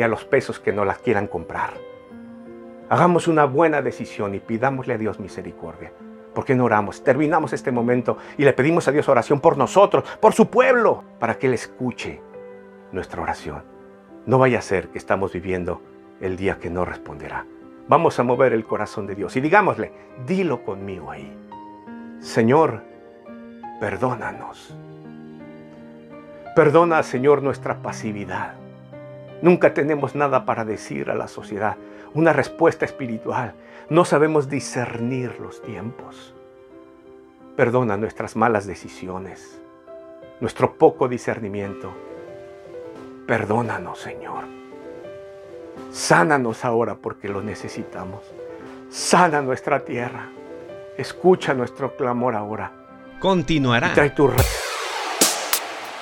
ni a los pesos que no las quieran comprar. Hagamos una buena decisión y pidámosle a Dios misericordia. ¿Por qué no oramos? Terminamos este momento y le pedimos a Dios oración por nosotros, por su pueblo, para que Él escuche nuestra oración. No vaya a ser que estamos viviendo el día que no responderá. Vamos a mover el corazón de Dios y digámosle, dilo conmigo ahí. Señor, perdónanos. Perdona, Señor, nuestra pasividad. Nunca tenemos nada para decir a la sociedad, una respuesta espiritual. No sabemos discernir los tiempos. Perdona nuestras malas decisiones, nuestro poco discernimiento. Perdónanos, Señor. Sánanos ahora porque lo necesitamos. Sana nuestra tierra. Escucha nuestro clamor ahora. Continuará. Y trae tu